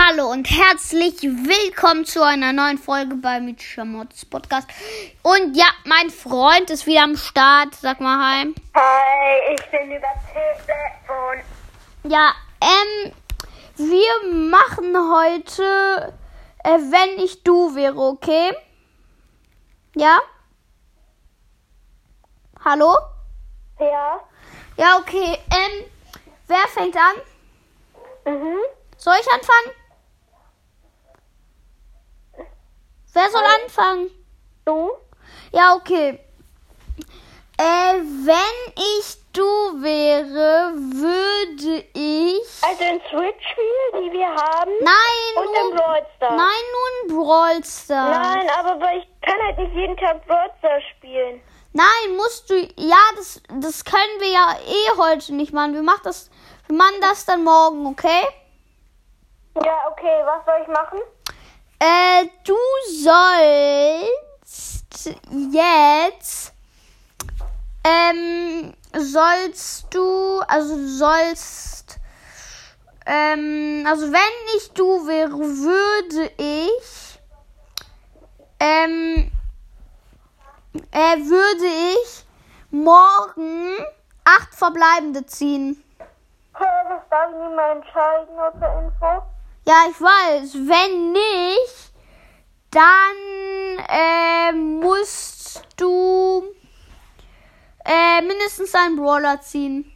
Hallo und herzlich willkommen zu einer neuen Folge bei Mitscher Mods Podcast. Und ja, mein Freund ist wieder am Start. Sag mal hi. Hi, ich bin über Telefon. Ja, ähm, wir machen heute, äh, wenn ich du wäre, okay? Ja? Hallo? Ja? Ja, okay. Ähm, wer fängt an? Mhm. Soll ich anfangen? Wer soll anfangen? Du? Ja, okay. Äh, wenn ich du wäre, würde ich. Also ein Switch-Spiel, die wir haben. Nein, Und nur, Brawl Stars. nein, nur ein Brawl Stars. Nein, aber ich kann halt nicht jeden Tag Brawl Stars spielen. Nein, musst du. Ja, das, das können wir ja eh heute nicht machen. Wir machen das, wir machen das dann morgen, okay? Ja, okay, was soll ich machen? Äh, du sollst jetzt, ähm, sollst du, also sollst, ähm, also wenn ich du wäre, würde ich, ähm, äh, würde ich morgen acht Verbleibende ziehen. Das darf ich nicht mal entscheiden, oder Info. Ja, ich weiß. Wenn nicht, dann äh, musst du äh, mindestens einen Brawler ziehen.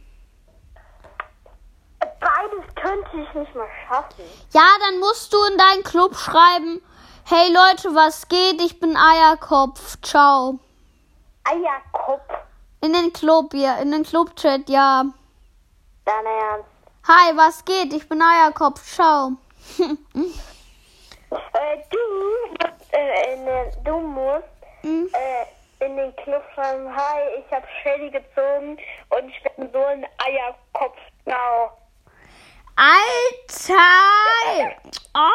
Beides könnte ich nicht mal schaffen. Ja, dann musst du in deinen Club schreiben, hey Leute, was geht? Ich bin Eierkopf. Ciao. Eierkopf. In den Club, ja, in den Club-Chat, ja. Dein Ernst. Hi, was geht? Ich bin Eierkopf. Ciao. Äh, du, musst, äh, in den, du musst Hm? äh, in den Club schreiben, hi, ich habe Shelly gezogen und ich bin so ein Eierkopf. Genau. Alter! Oh,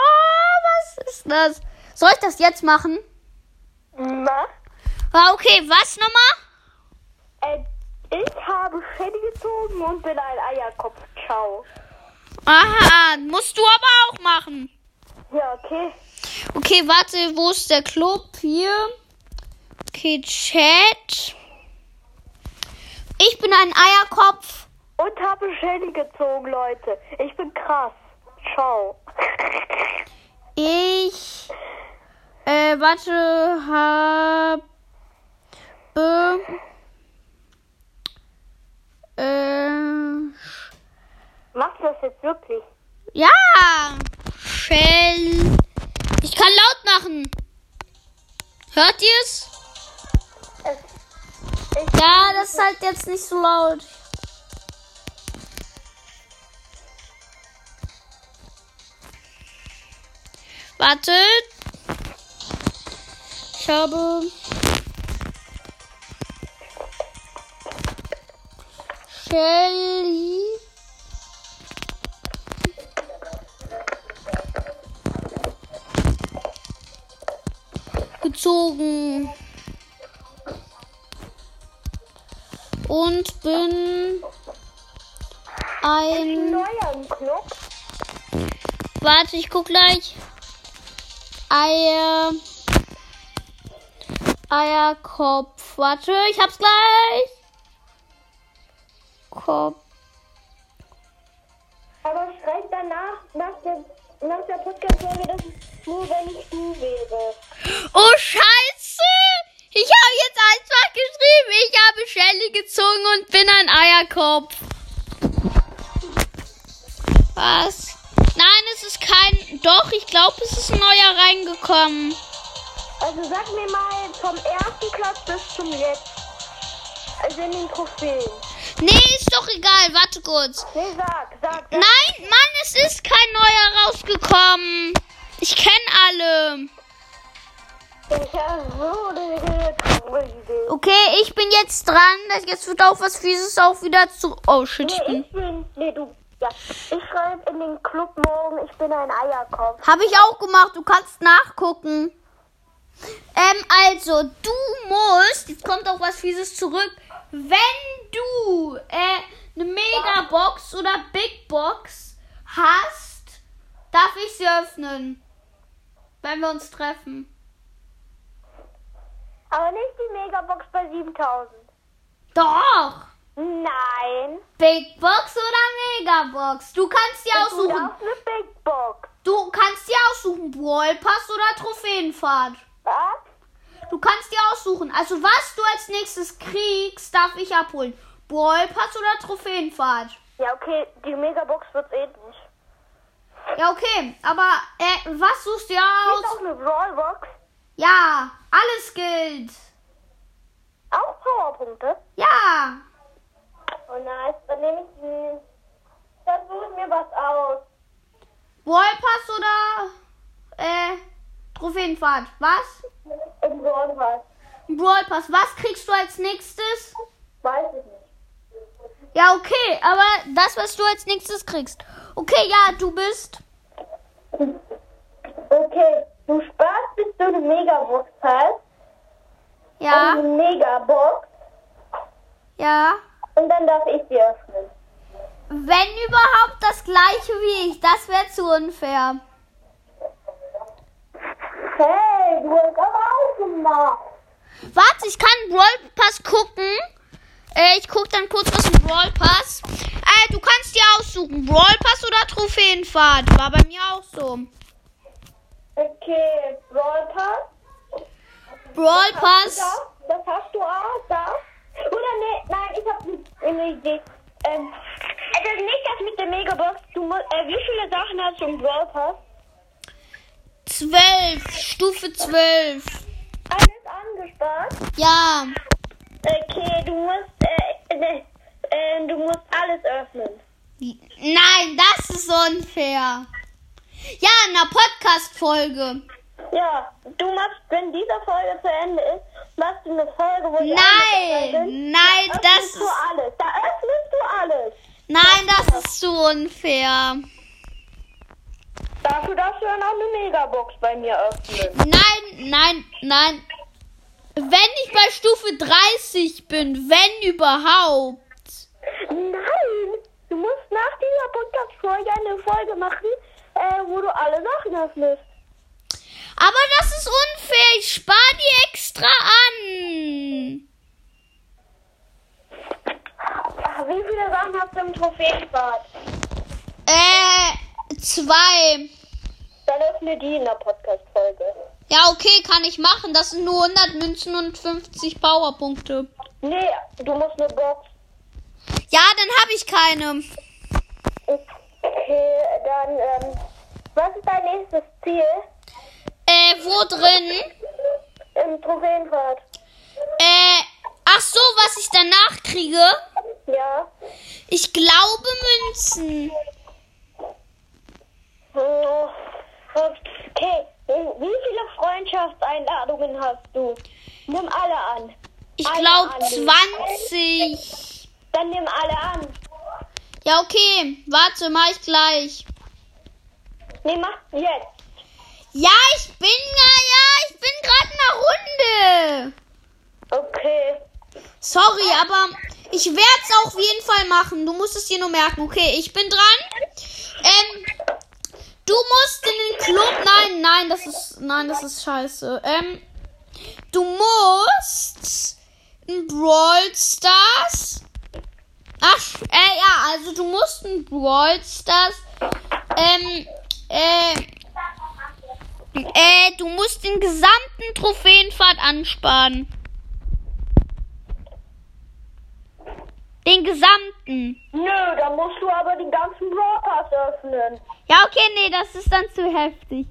was ist das? Soll ich das jetzt machen? Was? Ah, okay, was nochmal? Äh, ich habe Shelly gezogen und bin ein Eierkopf. Ciao. Aha, musst du aber auch machen. Ja, okay. Okay, warte, wo ist der Club? Hier. Okay, Chat. Ich bin ein Eierkopf. Und habe Shelly gezogen, Leute. Ich bin krass. Ciao. Ich, äh, warte, habe, äh, Machst du das jetzt wirklich? ja, Shell. Ich kann laut machen. Hört ihr's? Es, Ja, das ist halt jetzt nicht so laut. Wartet. Ich habe. Shelly. Gezogen. Und bin ein. Warte, ich guck gleich. Eier. Eierkopf. Warte, ich hab's gleich. Kopf. Aber schreib danach, nach der, nach der Podcast-Folge, dass es nur wenn ich du wäre. Oh, Scheiße! Ich habe jetzt einfach geschrieben, ich habe Shelly gezogen und bin ein Eierkopf. Was? Nein, es ist kein. Doch, ich glaube, es ist ein neuer reingekommen. Also sag mir mal vom ersten Platz bis zum jetzt. Also in den Trophäen. Nee, ist doch egal. Warte kurz. Nee, sag, sag, sag. Nein, Mann, es ist kein neuer rausgekommen. Ich kenne alle. Okay, ich bin jetzt dran. Jetzt wird auch was Fieses auch wieder zu. Oh shit, ich Nee, bin. ich bin, nee, du, ja. Ich schreibe in den Club morgen, ich bin ein Eierkopf. Habe ich auch gemacht. Du kannst nachgucken. Ähm, also, du musst. Jetzt kommt auch was Fieses zurück. Wenn du äh, eine Megabox oder Big Box hast, darf ich sie öffnen. Wenn wir uns treffen. Aber nicht die Megabox bei 7000. Doch! Nein. Big Box oder Megabox? Du kannst dir Du aussuchen. darfst eine Big Box. Du kannst dir aussuchen, Brawl Pass oder Trophäenfahrt. Du kannst dir aussuchen. Also was du als nächstes kriegst, darf ich abholen. Brawl Pass oder Trophäenfahrt. Ja, okay, die Megabox wird eh nicht. Ja, okay. Aber äh, was suchst du dir Ist aus? auch eine Brawlbox. Ja, alles gilt. Auch Powerpunkte. Ja. Oh nice, dann nehme ich die. Dann suche ich mir was aus. Brawl Pass oder äh, Trophäenfahrt. Was? Im Brawl Pass. Brawl Pass. Was kriegst du als nächstes? Weiß ich nicht. Ja, okay, aber das, was du als nächstes kriegst. Okay, ja, du bist. Okay, du sparst, bis du eine Megabox hast. Ja, Eine Megabox. ja. Und dann darf ich sie öffnen. Wenn überhaupt das gleiche wie ich. Das wäre zu unfair. Hey, du hast aber auch gemacht. Warte, ich kann Brawl Pass gucken. Äh, ich guck dann kurz was im Brawl Pass. Äh, du kannst dir aussuchen. Brawl Pass oder Trophäenfahrt. War bei mir auch so. Okay, Brawl Pass. Brawl Pass. das hast du auch da. Oder nee, nein, ich habe eine Idee. Ähm, es ist nicht das mit der Megabox. Du musst, äh, wie viele Sachen hast du im Brawl Pass? 12. Stufe 12. Alles angespart. Ja. Okay, du musst, äh, äh, äh, du musst alles öffnen. Nein, das ist unfair. Ja, in einer Podcast-Folge. Ja, du machst, wenn diese Folge zu Ende ist, machst du eine Folge, wo Nein, nein, da das öffnest du ist, alles. Da öffnest du alles. nein, das ist zu unfair. Dafür darfst du dann auch eine Megabox bei mir öffnen. Nein, nein, nein. Wenn ich bei Stufe 30 bin, wenn überhaupt. Nein, du musst nach dieser Podcast-Folge eine Folge machen, äh, wo du alle Sachen öffnest. Aber das ist unfair. Ich spare die extra an. Ach, wie viele Sachen hast du im Trophäenbad? Äh, zwei. Dann öffne die in der Podcast-Folge. Ja, okay, kann ich machen. Das sind nur 100 Münzen und 50 Powerpunkte. Nee, du musst eine Box. Ja, dann habe ich keine. Okay, dann, ähm, was ist dein nächstes Ziel Äh, wo drin? im Trophäenfahrt? Äh, ach so, was ich danach kriege? Ja. Ich glaube Münzen. Oh, wie viele Freundschaftseinladungen hast du? Nimm alle an. Ich glaube annehmen. 20. Dann nimm alle an. Ja, okay. Warte, mach ich gleich. Nee, mach jetzt. Ja, ich bin ja, ja, ich bin gerade in der Runde. Okay. Sorry, aber ich werde es auf jeden Fall machen. Du musst es dir nur merken. Okay, ich bin dran. Ähm, du musst in den Club. Nein, nein, das ist, nein, das ist scheiße. Ähm, du musst in Brawl Stars. Ach, äh, ja, also du musst in Brawl Stars. Ähm, äh, äh, du musst den gesamten Trophäenpfad ansparen. Den gesamten. Nö, da musst du aber die ganzen Brawl Pass öffnen. Ja, okay, nee, das ist dann zu heftig.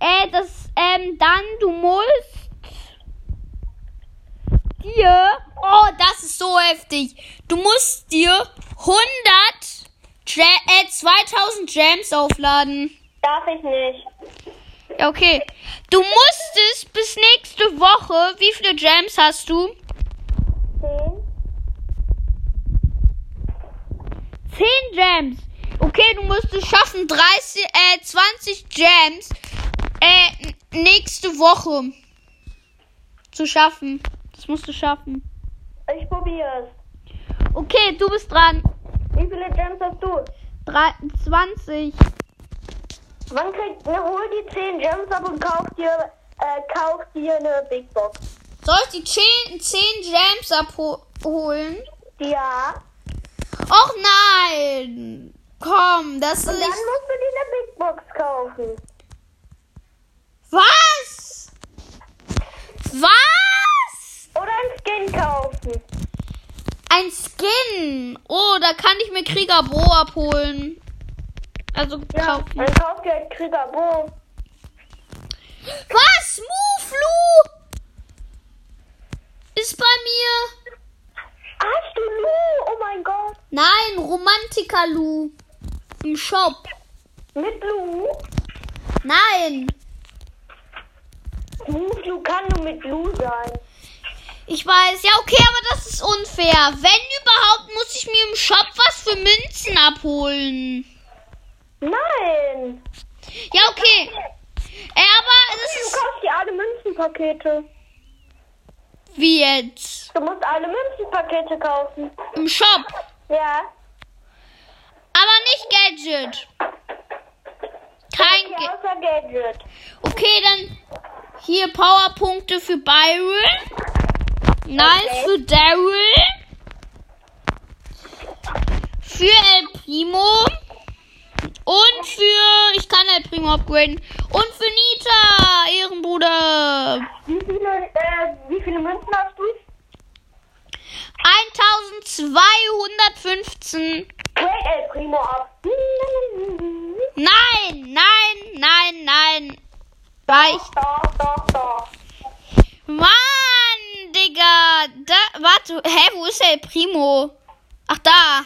Äh, das, ähm, dann, du musst dir, oh, das ist so heftig. Du musst dir 100, Ja- äh, 2000 Gems aufladen. Darf ich nicht. Ja, okay. Du musstest bis nächste Woche, wie viele Gems hast du? 10 Gems. Okay, du musst es schaffen, 30, äh, 20 Gems, äh, nächste Woche zu schaffen. Das musst du schaffen. Ich probier's. Okay, du bist dran. Wie viele Gems hast du? Drei, 20. Man kriegt, ne, hol die 10 Gems ab und kauf dir, äh, kauf dir eine Big Box. Soll ich die 10, 10 Gems abholen? Ja. Och nein! Komm, das Und ist. dann musst du dir eine Big Box kaufen. Was? Was? Oder ein Skin kaufen. Ein Skin. Oh, da kann ich mir Krieger Bro abholen. Also Ja. kaufen. Dann kauf dir halt Krieger Bo. Was? Muflu? Ist bei mir. Hast du Lu? Oh mein Gott. Nein, Romantiker Lu. Im Shop. Mit Lu? Nein. Lu kann nur mit Lu sein. Ich weiß. Ja, okay, aber das ist unfair. Wenn überhaupt, muss ich mir im Shop was für Münzen abholen. Nein. Ja, okay. Äh, aber das Du ist. kaufst dir alle Münzenpakete. Wie jetzt? Du musst alle Münzenpakete kaufen. Im Shop. Ja. Nicht Gadget. Kein Ga Gadget. Okay, dann hier Powerpunkte für Byron. Nice Okay. für Daryl. Für El Primo. Und für. Ich kann El Primo upgraden. Und für Nita, Ehrenbruder. Wie viele, äh, wie viele Münzen hast du? 1215. Great El Primo ab. Nein, nein, nein, nein. Reicht. Doch, doch, doch. Mann, Digga. Da, warte, hä, wo ist El Primo? Ach, da.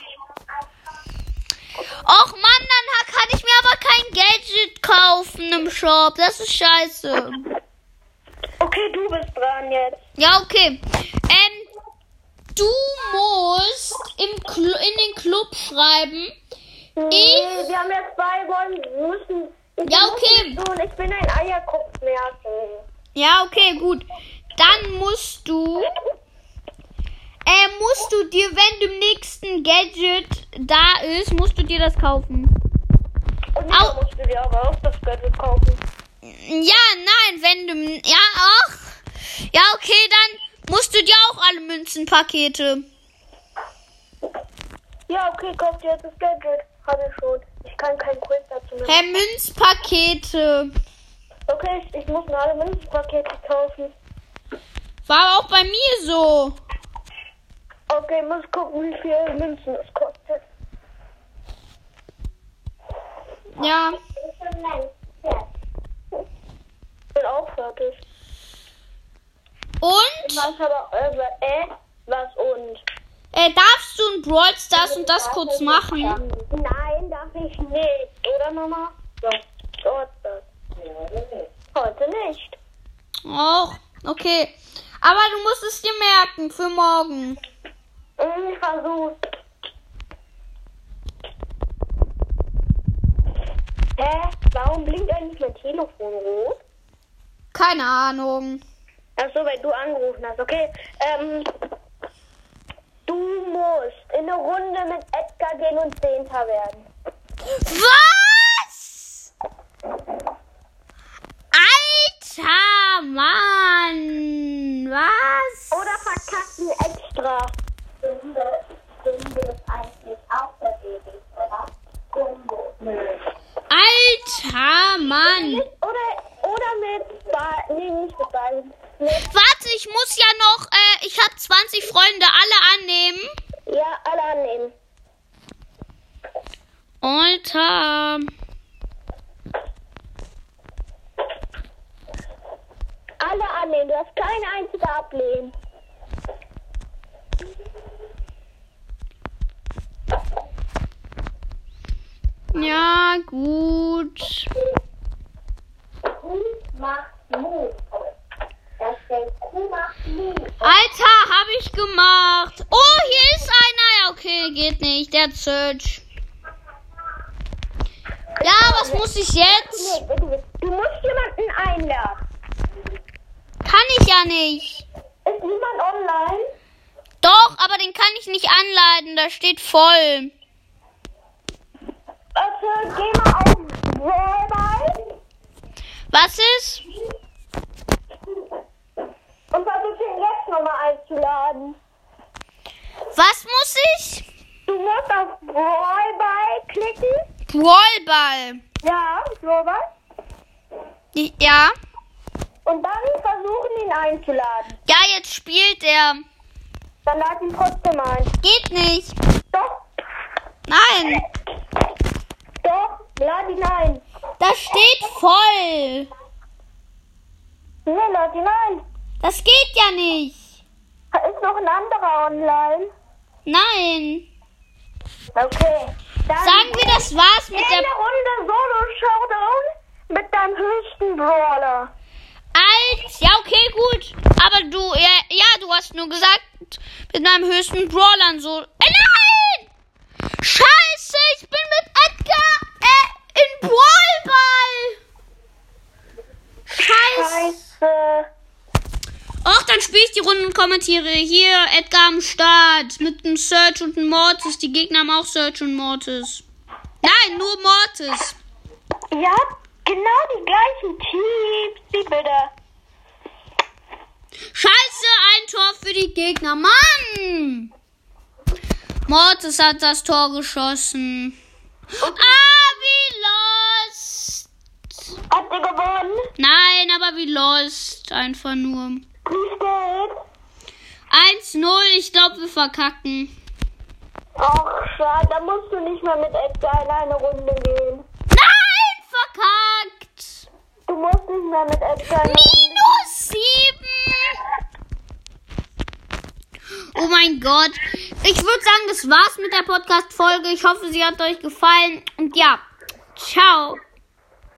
Och, Mann, dann kann ich mir aber kein Gadget kaufen im Shop. Das ist scheiße. Okay, du bist dran jetzt. Ja, okay. Ähm, du musst im Cl in den Club schreiben. Nee, wir haben jetzt zwei Wollen. Wir müssen. Ich Ja, okay. tun. Ich bin ein Eierkopf merken. Ja, okay, gut. Dann musst du. Äh, musst du dir, wenn du im nächsten Gadget da ist, musst du dir das kaufen. Und dann musst du dir aber auch das Gadget kaufen. Ja, nein, wenn du. Ja, ach. Ja, okay, dann musst du dir auch alle Münzenpakete. Ja, okay, kauf dir jetzt das Gadget. Hab ich schon. Ich kann kein Quiz dazu machen. Hä, Münzpakete. Okay, ich, ich muss mir alle Münzenpakete kaufen. War auch bei mir so. Okay, muss gucken, wie viel Münzen es kostet. Ja. Ich bin auch fertig. Und? Was aber, äh, äh, was und? Äh, darfst du in Brawl Stars und das kurz machen? Nein, darf ich nicht. Oder Mama? Ja. Dort das. Heute nicht. Och, okay. Aber du musst es dir merken für morgen. Hm, Ich versuch's. Hä? Warum blinkt eigentlich mein Telefon rot? Keine Ahnung. Ach so, weil du angerufen hast. Okay. Ähm, du musst in eine Runde mit Edgar gehen und Zehnter werden. Was? Alter Mann. Was? Oder verkacken extra. Alter Mann. Oder, oder mit Ball. Nee, nicht mit Ball. Mit, Warte, ich muss ja noch, äh, ich habe 20 Freunde, alle annehmen. ja, alle annehmen. Alter. Alle annehmen. Du hast keine einzige ablehnen. Ja, gut. Kuh macht Mut. Das steht Kuh macht Mut. Alter, habe ich gemacht. Oh, hier ist einer. Ja, okay, geht nicht. Der hat Search. Ja, was muss ich jetzt? Du, musst jemanden einladen. Kann ich ja nicht. Ist niemand online? Doch, aber den kann ich nicht anleiten. Da steht voll. Also, geh mal auf Brawlball. Was ist? Und versuch ihn jetzt nochmal einzuladen. Was muss ich? Du musst auf Brawlball klicken. Wallball. Ja, Brawlball. Ja. Und dann versuchen ihn einzuladen. Ja, jetzt spielt er. Dann lad ihn trotzdem ein. Geht nicht. Doch, Nein. doch, lad ihn ein. Das steht voll. Nee, lad ihn ein. Das geht ja nicht. Da ist noch ein anderer online. Nein. Okay. Sagen wir, das war's mit der. Runde Solo-Showdown mit deinem höchsten Brawler. Als. Ja, okay, gut. Aber du, ja, ja, du hast nur gesagt, mit meinem höchsten Brawlern so. Äh, nein! Scheiße, ich bin mit Edgar äh, in Brawlball. Scheiße. Scheiße. Och, dann spiel ich die Runde und kommentiere. Hier, Edgar am Start. Mit einem Search und einem Mortis. Die Gegner haben auch Search und Mortis. Nein, nur Mortis. Habt genau die gleichen Teams. Wie bitte? Scheiße, ein Tor für die Gegner. Mann! Mortis hat das Tor geschossen. Ah, wie lost. Habt ihr gewonnen? Nein, aber wie lost. Einfach nur. Wie steht? 1-0. Ich glaube, wir verkacken. Ach, schade. Da musst du nicht mehr mit Edgar in eine Runde gehen. Nein, verkackt. Du musst nicht mehr mit Edgar in eine Runde Minus 7. Oh mein Gott. Ich würde sagen, das war's mit der Podcast-Folge. Ich hoffe, sie hat euch gefallen. Und ja, ciao.